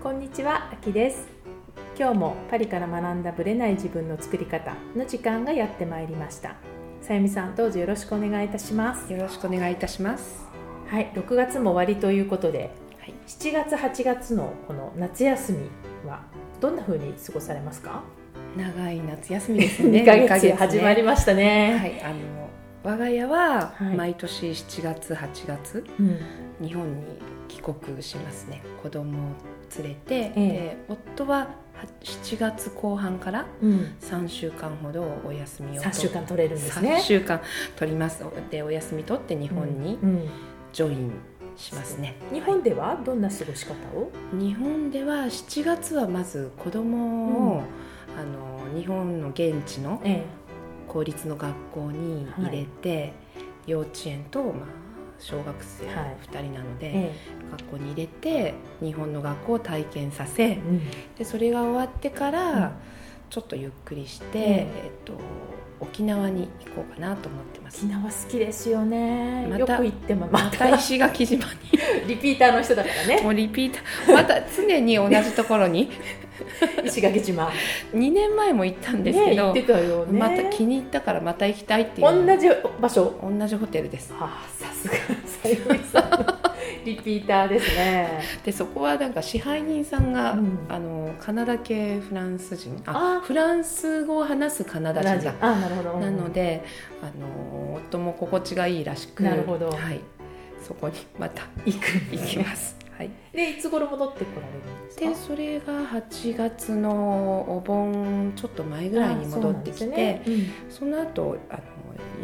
こんにちは、あきです。今日もパリから学んだブレない自分の作り方の時間がやってまいりました。さゆみさん、どうぞよろしくお願いいたします。よろしくお願いいたします。はい、6月も終わりということではい。7月8月のこの夏休みはどんな風に過ごされますか？長い夏休みですね。2ヶ月始まりましたね、はいあの我が家ははい。毎年7月8月うん、日本に帰国しますね。子供を連れて、え夫はは7月後半からうん、3週間ほどお休みを3週間取れるんですね。3週間取ります。でお休み取って日本にうん。うん。ジョインしますね、日本ではどんな過ごし方を、日本では7月はまず子供を、あの日本の現地のえ公立の学校に入れて、幼稚園と、まあ、小学生はい。2人なので、ええ。学校に入れて日本の学校を体験させえうん。でそれが終わってから、うん。ちょっとゆっくりして、え。えっと、沖縄に行こうかなと思ってます。沖。縄好きですよね、またよく行ってもままたた石垣島 リピーターの人だからね。にもうリピーター。また常に同じところに。石垣島。2年前も行ったんですけど、ね行ってたよね。また気に入ったからまた行きたいっていう。同じ場所。同じホテルです。ああさすがさゆみさん。のリピーターですね。でそこはなんか支配人さんが、うん。あのカナダ系フランス人ああ。フランス語を話すカナダ人だ。あなるほど。なのであの夫も心地がいいらしくなるほど。はい、そこにまた行く。ん行きます、はい、でいつ頃戻ってこられるんですか？でそれが8月のお盆ちょっと前ぐらいに戻ってきてそ,、あそうなんですね。の後あの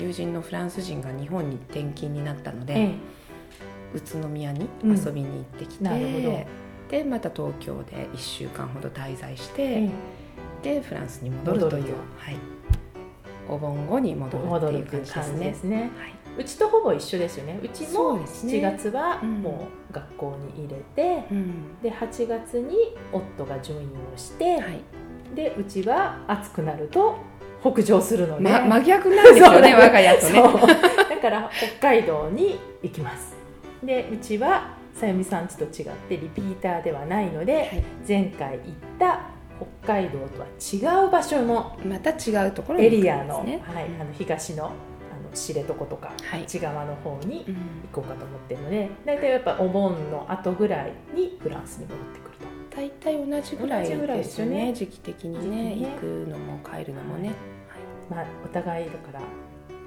友人のフランス人が日本に転勤になったので、うんえ宇都宮にうん。遊びに行ってきて、なるほど。でまた東京で1週間ほど滞在して、えでフランスに戻るというはい、お盆後に戻る戻っていう感感じですね。うちとほぼ一緒ですよね。うちもそうですね。7月はうん。もう学校に入れて、うん。で8月に夫がジョインをして、はい。でうちは暑くなると北上するので、ま、真逆なんですよね我が家とね。だから北海道に行きますでうちはさゆみさんちと違ってリピーターではないので、はい。前回行った北海道とは違う場所のまた違うところにエリアの,、ねはい、あの東のあの知床とか、はい。内側の方にうん。行こうかと思ってるので大体やっぱお盆の後ぐらいにフランスに戻ってくると。大体同じぐらいでですすよねよね。時期的にねね。行くのも帰るのもね、まあ、お互いだから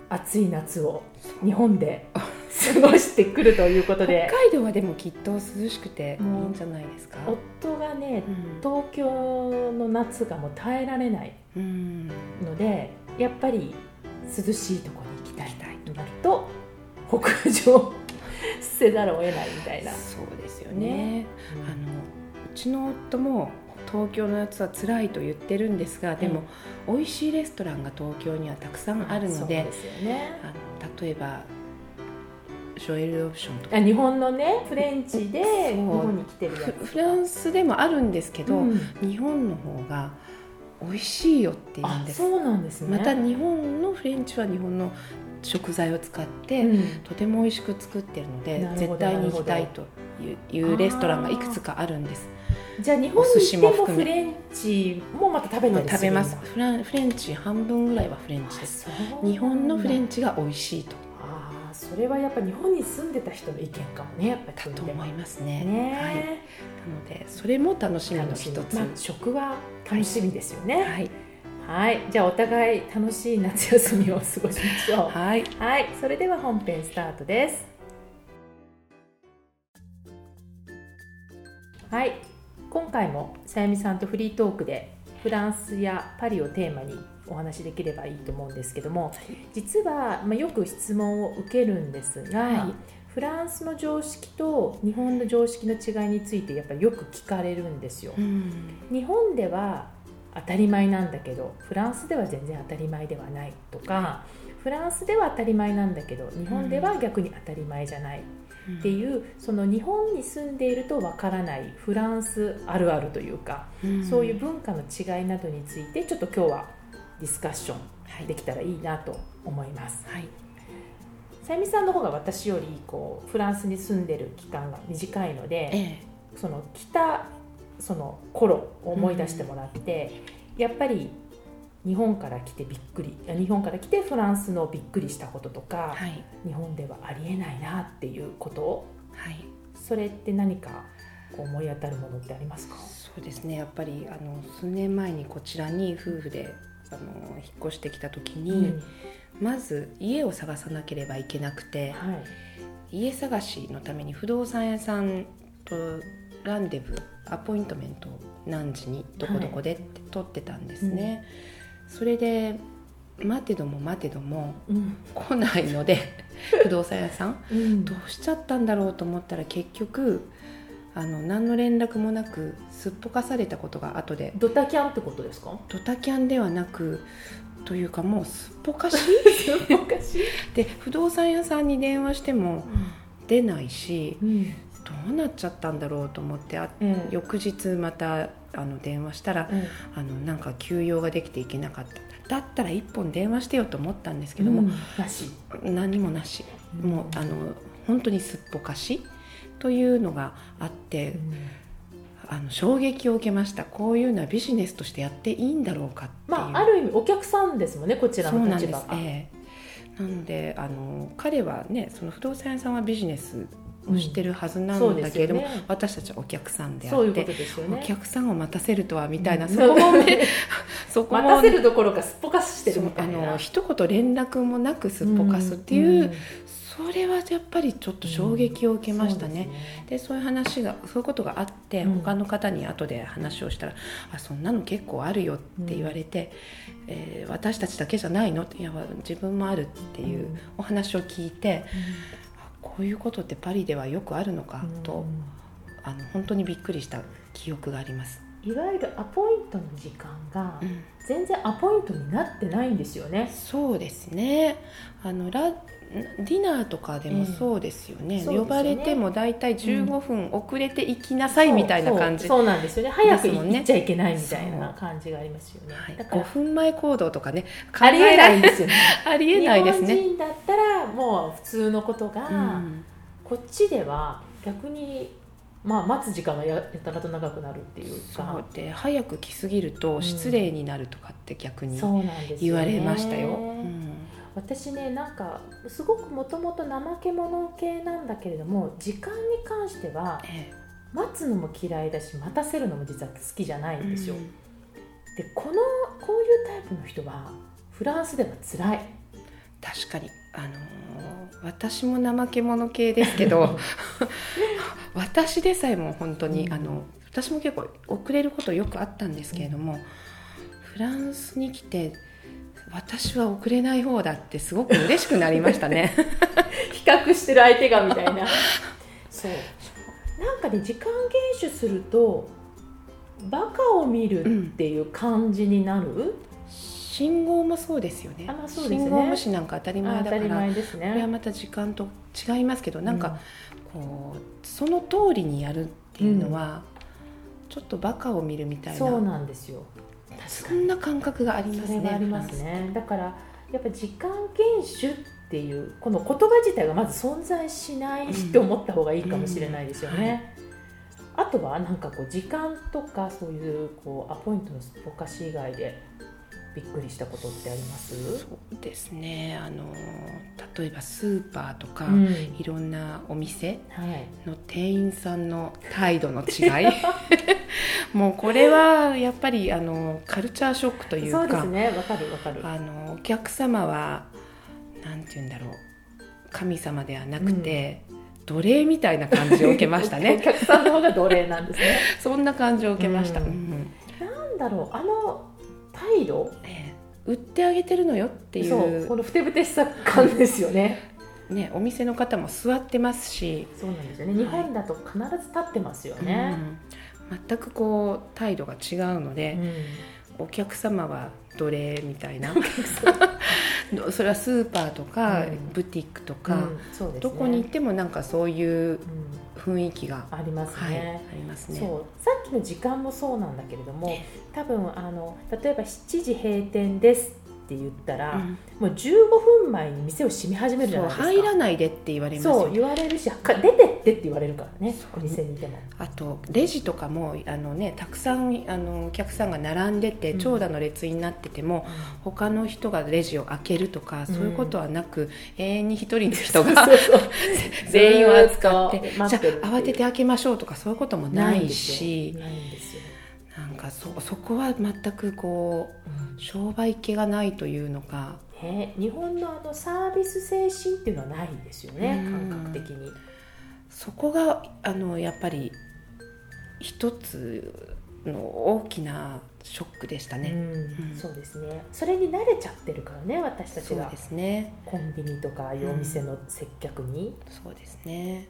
暑い夏を日本で 過ごしてくるということ北で海道はでもきっと涼しくていいんじゃないですか？夫がねうん。東京の夏がもう耐えられないうんのでやっぱり涼しいところに行きたい。となると北上せざるを得ないみたいな。そうですよね。ね。あのうちの夫も東京の夏は辛いと言ってるんですがでも、美味しいレストランが東京にはたくさんあるのでそうですよね。あの例えばジョエル・オプションとか。あ日本のねフレンチで日本に来てるやつフフランスでもあるんですけど、うん。日本の方が美味しいよって言うんです。あそうなんですね。また日本のフレンチは日本の食材を使って、うん。とても美味しく作ってるので絶対に行きたいというレストランがいくつかあるんです。じゃあ日本にお寿司行ってもフレンチもまた食べたり食べます。フランフレンチ半分ぐらいはフレンチです。日本のフレンチが美味しいとそれはやっぱ日本に住んでた人の意見かもねやっぱりだと思いますね。ね。はい、なのでそれも楽しみの一つ、みまあ、食は楽しみですよね。はい。はい、じゃあお互い楽しい夏休みを過ごしましょう。はい。はい。それでは本編スタートです。はい。今回もさゆみさんとフリートークでフランスやパリをテーマにお話しできればいいと思うんですけども実は、まあ、よく質問を受けるんですが、はい。フランスの常識と日本の常識の違いについてやっぱりよく聞かれるんですよ。うん。日本では当たり前なんだけどフランスでは全然当たり前ではないとかフランスでは当たり前なんだけど日本では逆に当たり前じゃないっていうその日本に住んでいるとわからないフランスあるあるというかうん。そういう文化の違いなどについてちょっと今日はディスカッションできたらいいなと思います。はい。さゆみさんの方が私よりこうフランスに住んでる期間が短いので、えその北その頃を思い出してもらって、やっぱり日本から来てびっくりあ日本から来てフランスのびっくりしたこととか、はい。日本ではありえないなっていうことはい。それって何かこう思い当たるものってありますか？そうですね。やっぱりあの数年前にこちらに夫婦であの引っ越してきた時に、うん。まず家を探さなければいけなくてはい。家探しのために不動産屋さんとランデブーアポイントメントを何時にどこどこでって取ってたんですね、それで待てども待てどもうん。来ないので 不動産屋さんうん。どうしちゃったんだろうと思ったら結局あの何の連絡もなくすっぽかされたことが後で。ドタキャンってことですか？ドタキャンではなくというかもうすっぽかし。で不動産屋さんに電話しても出ないしうんどうなっちゃったんだろうと思ってあうん。翌日またあの電話したらあのなんか休養ができていけなかった。だったら一本電話してよと思ったんですけども、何もなし。もうあの本当にすっぽかしというのがあってうん。あの衝撃を受けました。こういうのはビジネスとしてやっていいんだろうかっていう、まあある意味お客さんですもんねこちらそうなんです。の立場が、ええ。なのであの彼はねその不動産屋さんはビジネスをしてるはずなんだけれども、よね。私たちはお客さんであってね。お客さんを待たせるとはみたいな、うん。そこもね そこも待たせるどころかすっぽかしてるみたいな。の一言連絡もなくすっぽかすっていう、んんそれはやっぱりちょっと衝撃を受けましたね。そうでそういう話がそういうことがあって、うん。他の方に後で話をしたら「あそんなの結構あるよ」って言われて、えー私たちだけじゃないの?」って「いや自分もある」っていううん。お話を聞いて、こういうことってパリではよくあるのか？うん。と、あの本当にびっくりした記憶があります。いわゆるアポイントの時間がうん。全然アポイントになってないんですよね。そうですね。あのラディナーとかでもそうですよね,、うん。ね呼ばれても大体15分遅れて行きなさいみたいな感じ、そうそうそうなんですよね。早く行っちゃいけないみたいな感じがありますよね、はい、5だから分前行動とかねありえないんですよね。ありえないですね。日本人だったらもう普通のことが、うん。こっちでは逆にまあ待つ時間がややたらと長くなるっていうそうかで早く来すぎると失礼になるとかって逆に言われましたよ。うん私ねなんかすごくもともと怠け者系なんだけれども時間に関してはえ待つのも嫌いだし待たせるのも実は好きじゃないえんですよ、うん。でこのこういうタイプの人はフランスでは辛い。確かに、あのー私も怠け者系ですけど 私でさえも本当に、うん。あの私も結構遅れることよくあったんですけれども、フランスに来て私は遅れない方だってすごく嬉しくなりましたね。比較してる相手がみたいな。そう。なんかね時間厳守するとバカを見るっていう感じになる、信号もそうですよね。あまあそうですね。信号無視なんか当たり前あ当たりだから前ですこれはねまた時間と違いますけどなんか、こうその通りにやるっていうのは、ちょっとバカを見るみたいな。そうなんですよそんな感覚がありますね。ありますね。だからやっぱ時間厳守っていうこの言葉自体がまず存在しないって思った方がいいかもしれないですよね、あとはなんかこう時間とかそういうこうアポイントのすっぽかし以外でびっくりしたことってあります？そうですね。あの例えばスーパーとか、うん。いろんなお店はい。の店員さんの態度の違い。もうこれはやっぱりあのカルチャーショックというかそうですね。わかるわかる。あのお客様はなんて言うんだろう。神様ではなくて、奴隷みたいな感じを受けました おね客さんの方が奴隷なんですね。そんな感じを受けました、うん。うん。なんだろう。あの態度？ええ。売ってあげてるのよっていそううこのふてぶてしさ感ですよね。ね、お店の方も座ってますし、そうなんですよね。日本だと必ず立ってますよね、うん。全くこう態度が違うので、うん。お客様は奴隷みたいな。それはスーパーとか、うん。ブティックとか、ね。どこに行ってもなんかそういううん雰囲気が、ありますはい、あね、りますね。そう。さっきの時間もそうなんだけれどもえ多分あの例えば7時閉店ですって言ったら、うん。もう15分前に店を閉め始めるじゃないですか。入らないでって言われますよ。そう言われるしか出てってって言われるからね店にいても。あとレジとかもあの、ね、たくさんあのお客さんが並んでてうん。長蛇の列になってても、他の人がレジを開けるとか、うん。そういうことはなく永遠に一人の人が 全員を扱ってじゃあ慌てて開けましょうとかそういうこともないしないんですかそそこは全くこう商売気がないというのか。ね、日本のあのサービス精神っていうのはないですよねうん。感覚的に。そこがあのやっぱり一つの大きなショックでしたね。うんうん。そうですね。それに慣れちゃってるからね私たちが。そうですね。コンビニとかああいうお店の接客に、そうですね。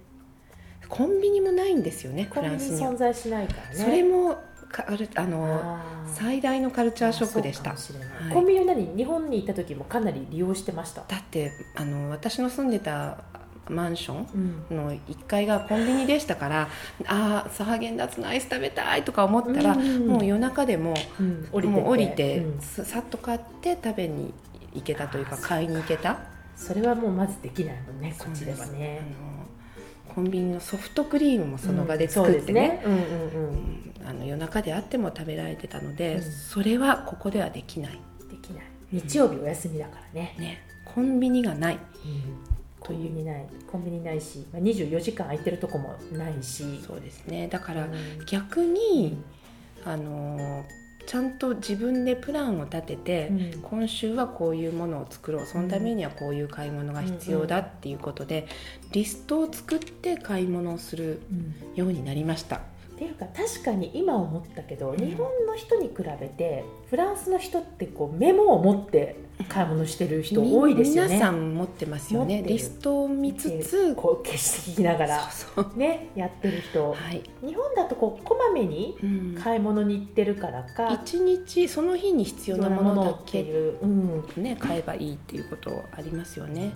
コンビニもないんですよねフランスには。存在しないからね。それもかあるあの最大のカルチャーショックでした。はい。コンビニは何日本にいた時もかなり利用してました、だってあの私の住んでたマンションうん。の1階がコンビニでしたからああサーゲンダッツのアイス食べたいとか思ったら、うん。もう夜中でもうん、降りてもう降りて、うん。ささっと買って食べに行けたというか買いに行けた。それはもうまずできないもんねこっちではねコンビニのソフトクリームもその場で作ってうんそうですね,夜中であっても食べられてたので、うん。それはここではできない、できない。日曜日お休みだからね、ね、コンビニがない。コンビニない。コンビニないし、まあ、24時間空いてるとこもないし。そうですね。だからうん。逆にあのちゃんと自分でプランを立てて、うん。今週はこういうものを作ろう。そのためにはこういう買い物が必要だっていうことで、リストを作って買い物をするうんようになりましたっていうか確かに今思ったけど、ん。日本の人に比べてフランスの人ってこうメモを持って買い物してる人多いですよね。皆さん持ってますよね。リストを見つつこう消して聞きながらねやってる人。はい、日本だとこうこまめにうん。買い物に行ってるからか一日その日に必要なものだけ、いう、うん、ね、買えばいいっていうことありますよね。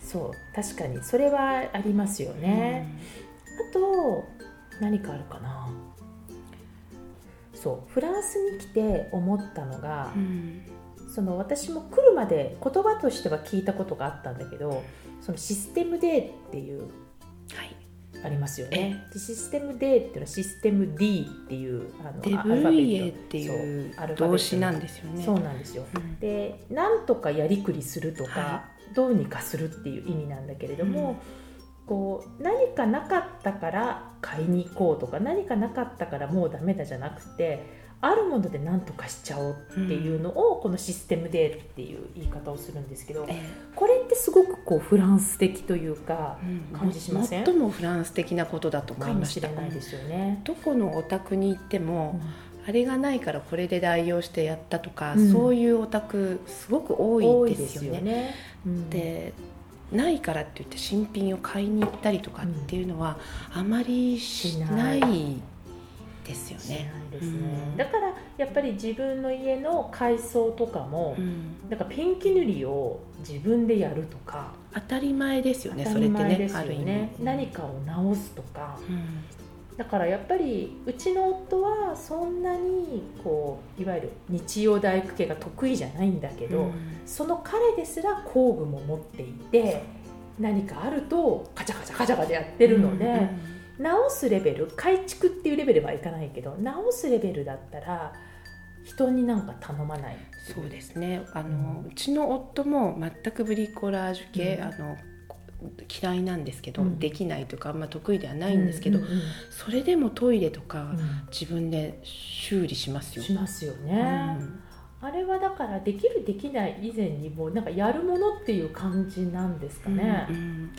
そう確かに。それはありますよね、あと何かあるかな。そうフランスに来て思ったのがう、ん。その私も来るまで言葉としては聞いたことがあったんだけどそのシステム D っていうはい、ありますよね。でシステム D っていうのはシステム D っていうあのデブルイエっていう動詞なんですよね。そうなんですよ。うん。でなんとかやりくりするとか、はどうにかするっていう意味なんだけれども、こう何かなかったから買いに行こうとか何かなかったからもうダメだじゃなくてあるもので何とかしちゃおうっていうのを、このシステムでっていう言い方をするんですけどえこれってすごくこうフランス的というかえ感じしません？最もフランス的なことだと思かもいまし。したれないですよね。どこのお宅に行っても、あれがないからこれで代用してやったとか、うんそういうお宅すごく多多いいですよね。ね。ないからって言って新品を買いに行ったりとかっていうのはあまりしないですよね。ですね、うん。だからやっぱり自分の家の改装とかも、うん。なんかペンキ塗りを自分でやるとか、当たり前ですよね当たりそれってね。ある意味。ね。何かを直すとかうんだからやっぱりうちの夫はそんなにこういわゆる日曜大工系が得意じゃないんだけど、うん。その彼ですら工具も持っていて何かあるとカチャカチャカチャカチャやってるので。うん直すレベル改築っていうレベルはいかないけど直すレベルだったら人になんか頼まない。そうですね。あの、ううちの夫も全くブリコラージュ系、うん。あの嫌いなんですけど、うん。できないとかあんま得意ではないんですけど、うんうんうんそれでもトイレとかうん。自分で修理しますよ。しますよね、あれはだからできるできない以前にもうなんかやるものっていう感じなんですかね、うんうん。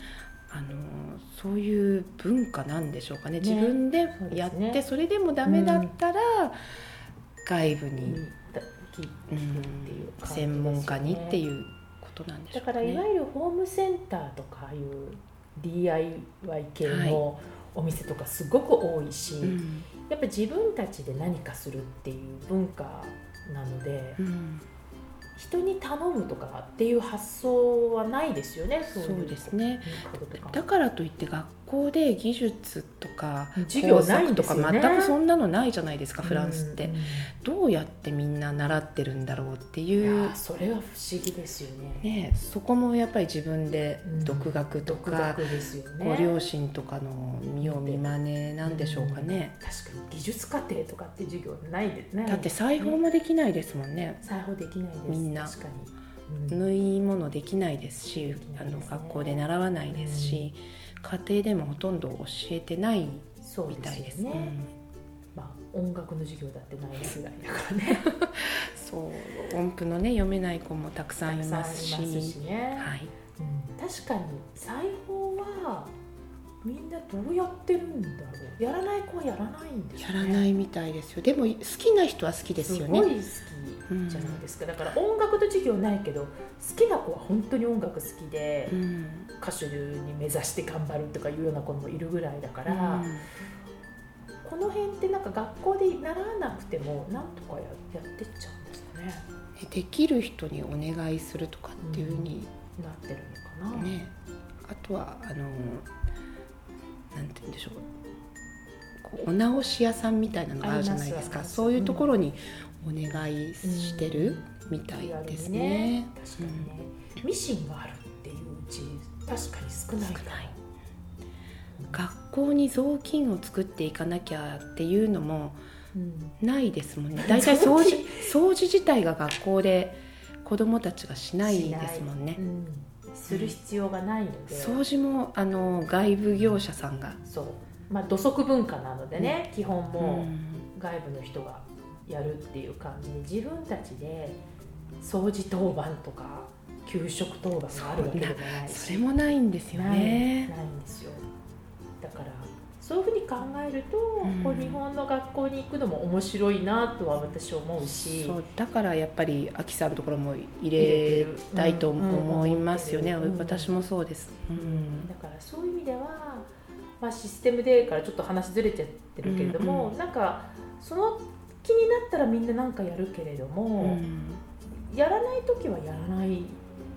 あのそういう文化なんでしょうかね。ね。自分でやってね。それでもダメだったら、外部うん。に、うん。専門家にっていうことなんでしょだうからね。かいわゆるホームセンターとかいう DIY 系のお店とかすごく多いし、うん。やっぱ自分たちで何かするっていう文化なので、うん。人に頼むとかっていう発想はないですよねそういうですね。だからといって学校で技術とか授業ないんとか全くそんなのないじゃないですかフランスって、うんどうやってみんな習ってるんだろうっていいうそれは不思議ですよね。ね、そこもやっぱり自分でうん。独学と独か、学ですよね。ご両親とかの見よう見まねなんでしょうかね、うん。確かに技術課程とかって授業ないですね。だって裁縫もできないですもんね。裁縫できないです。みんな。確かに、うん。縫い物できないですしあの学校で習わないですし、家庭でもほとんど教えてないみたいですすでよね、まあ、音楽の授業だってないぐらいだからね。う んそう音符のね読めない子もたくさんいますし。ね、はい、うん。確かに裁縫はみんなどうやってるんだろう？やらない子はやらないんですね。らないみたいですよ。でも好きな人は好きですよね。すごい好きじゃないですか、だから音楽の授業ないけど好きな子は本当に音楽好きで、うん。歌手に目指して頑張るとかいうような子もいるぐらいだから、うん。この辺ってなんか学校で習わなくてもなんとかややってっちゃうんですかね。できる人にお願いするとかっていうふうになってるのかな、ね、あとはあのなんて言うんでしょう。お直し屋さんみたいなのがあるじゃないですか。そういうところにお願いしてるみたいですね。確かにね、ミシンがあるっていううち確かに少ない少ない学校に雑巾を作っていかなきゃっていうのもうん。ないですもんね。大体掃除掃除自体が学校で子どもたちがしないですもんね。うんする必要がないので、掃除もあの外部業者さんが、そう。まあ土足文化なのでね、基本うも外部の人がやるっていう感じで自分たちで掃除当番とか給食当番があるわけでもないし。それもないんですよね。ないんですよ。だからそういうふうに考えると、うん。こう日本の学校に行くのも面白いなとは私思うし。そうだからやっぱりアキさんのところも入れたいと思いますよね、うん。うん私もそうです、うん。だからそういう意味では、まあ、システムでからちょっと話ずれちゃってるけれども、うん。うなんかその気になったらみんな何かやるけれども、やらない時はやらない。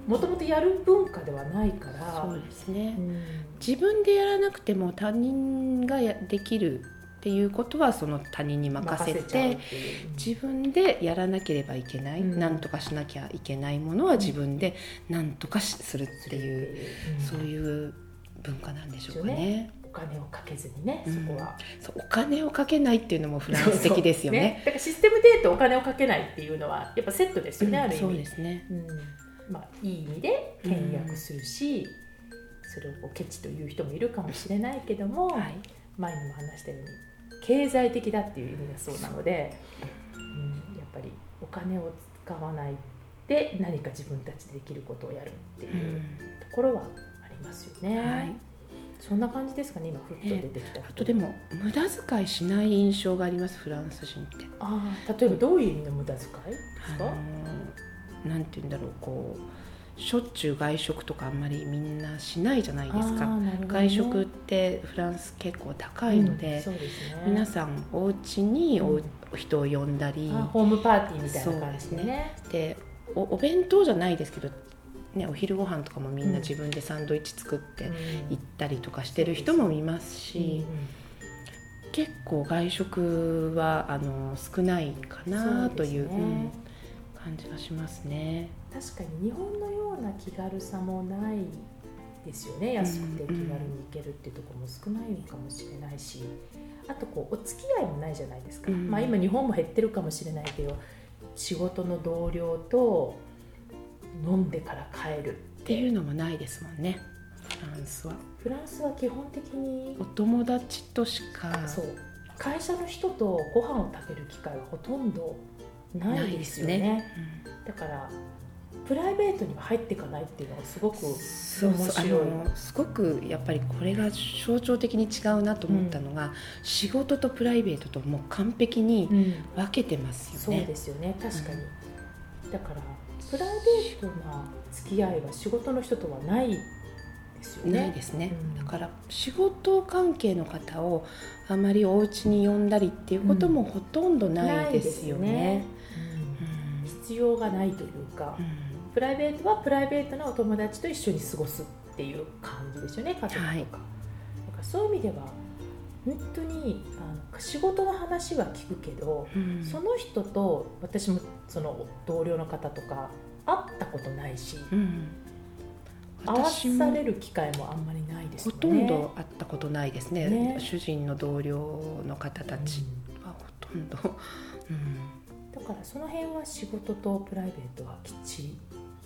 もともとやる文化ではないから。そうですね、うん自分でやらなくても他人がやできるっていうことはその他人に任せて自分でやらなければいけない、うん。なんとかしなきゃいけないものは自分でなん。とかしするっていう、そうういう文化なんでしょうかね。お金をかけずにね、うん。そこは。そうお金をかけないっていうのもフランス的ですよね。だからシステムでとお金をかけないっていうのはやっぱセットですよね、うん。ある意味。そうですね。うん。まあ、いい意味で倹約するし、それをこうケチという人もいるかもしれないけども、はい。前にも話したように経済的だっていう意味がそうなので、うん、やっぱりお金を使わないで何か自分たちでできることをやるっていうところはありますよね。はい。そんな感じですかね今ふっと出てきた、あとでも無駄遣いしない印象がありますフランス人って。ああ例えばどういう意味の無駄遣いですか、あのーなんて言うんだろうこうしょっちゅう外食とかあんまりみんなしないじゃないですか。ね。外食ってフランス結構高いので、うんですね。皆さんお家にお、うん人を呼んだりあホームパーティーみたいな感じでそうね。でおお弁当じゃないですけど、ね、お昼ご飯とかもみんうなん自分でサンドイッチ作ってうん。行ったりとかしてる人もいますし、結構外食はあの少ないかなというね。うん感じがしますね。確かに日本のような気軽さもないですよね。安くて気軽に行けるっていうところも少ないのかもしれないし。あとこうお付き合いもないじゃないですか、うん。まあ今日本も減ってるかもしれないけど仕事の同僚と飲んでから帰るっっていう。のもないですもんねフランスは。フランスは基本的にお友達としか。そう。会社の人とご飯を食べる機会はほとんどないですよね。ないだからプライベートには入っていかないっていうのがすごく面白い。のすごくやっぱりこれが象徴的に違うなと思ったのが、仕事とプライベートともう完璧にうん。分けてますよね。そうですよね確かに、だからプライベートな付き合いは仕事の人とはないですよね。ないですね、うん。だから仕事関係の方をあまりお家に呼んだりっていうこともほとんどないですよね。うん。うん。必要がないというか、うんプライベートはプライベートなお友達と一緒に過ごすっていう感じですよね家族とか、はい。だかかそういう意味では本当にあの仕事の話は聞くけど、うん。その人と私もその同僚の方とか会ったことないし、うん。合わされる機会もあんまりないですよね。ほとんど会ったことないですね。ね。主人の同僚の方たち。はほとんど、うん。だからその辺は仕事とプライベートはきっちり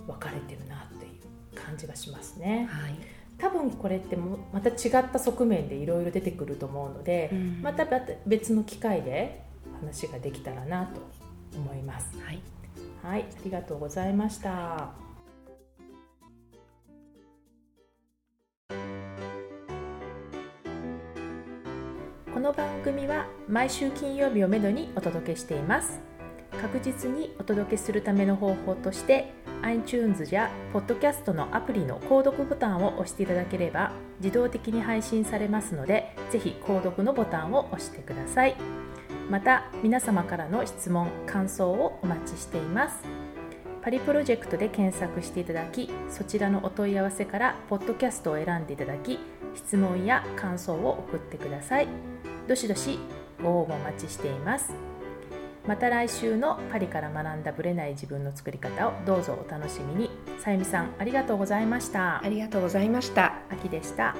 分かれてるなっていう感じがしますね。はい多分これってもまた違った側面でいろいろ出てくると思うので、うんまた別の機会で話ができたらなと思います。はいはい、ありがとうございました。この番組は毎週金曜日をめどにお届けしています。確実にお届けするための方法として iTunes や Podcast のアプリの購読ボタンを押していただければ自動的に配信されますのでぜひ購読のボタンを押してください。また皆様からの質問感想をお待ちしています。パリプロジェクトで検索していただきそちらのお問い合わせからポッドキャストを選んでいただき質問や感想を送ってください。どしどしご応募お待ちしています。また来週のパリから学んだブレない自分の作り方をどうぞお楽しみに。さゆみさんありがとうございました。ありがとうございました。秋でした